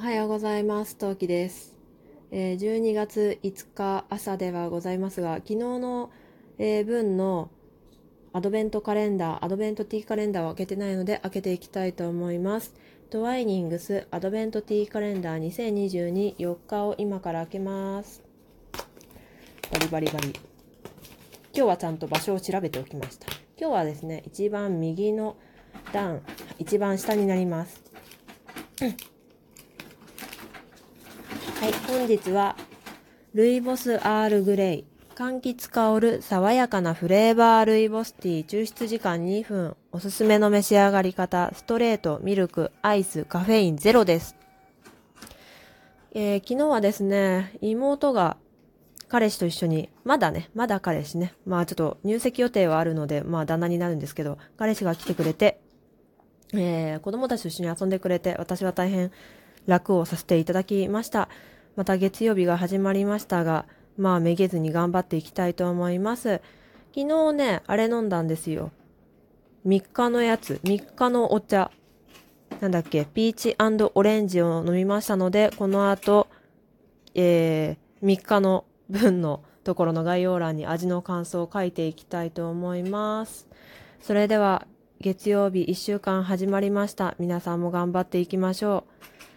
はようございます。トウキです。えー12月5日朝ではございますが、昨日の、えー分のアドベントカレンダー、アドベントティーカレンダーを開けてないので開けていきたいと思います。トワイニングスアドベントティーカレンダー2022 4日を今から開けます。バリバリバリ。今日はちゃんと場所を調べておきました。今日はですね、一番右の段、一番下になります。はい、本日は、ルイボスアールグレイ。柑橘香る爽やかなフレーバールイボスティー。抽出時間2分。おすすめの召し上がり方。ストレート、ミルク、アイス、カフェインゼロです。えー昨日はですね、妹が彼氏と一緒に、まだね、まだ彼氏ね。まあちょっと入籍予定はあるので、まあ旦那になるんですけど、彼氏が来てくれて、えー子供たちと一緒に遊んでくれて、私は大変楽をさせていただきました。また月曜日が始まりましたが、まあめげずに頑張っていきたいと思います。昨日ね、あれ飲んだんですよ。3日のやつ、3日のお茶。なんだっけ、ピーチオレンジを飲みましたので、この後、えー、3日の分のところの概要欄に味の感想を書いていきたいと思います。それでは、月曜日1週間始まりました。皆さんも頑張っていきましょう。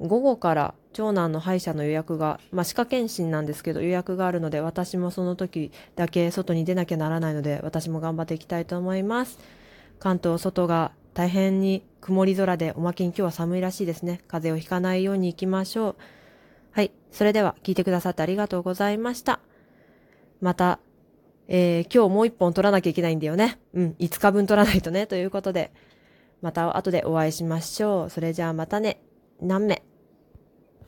午後から長男の歯医者の予約が、まあ、歯科検診なんですけど予約があるので、私もその時だけ外に出なきゃならないので、私も頑張っていきたいと思います。関東外が大変に曇り空で、おまけに今日は寒いらしいですね。風邪をひかないように行きましょう。はい。それでは聞いてくださってありがとうございました。また、えー今日もう一本取らなきゃいけないんだよね。うん。5日分取らないとね。ということで、また後でお会いしましょう。それじゃあまたね。何目